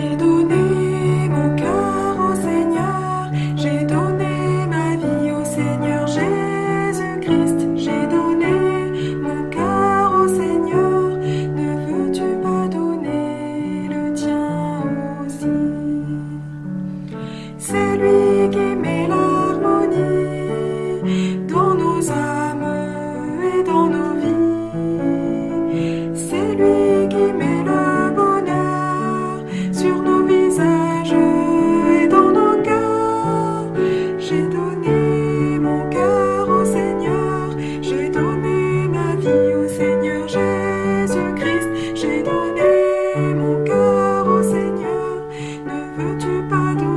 J'ai donné mon cœur au Seigneur, j'ai donné ma vie au Seigneur Jésus-Christ, j'ai donné mon cœur au Seigneur. Ne veux-tu pas donner le tien aussi? C'est lui qui met l'harmonie dans nos âmes. to body.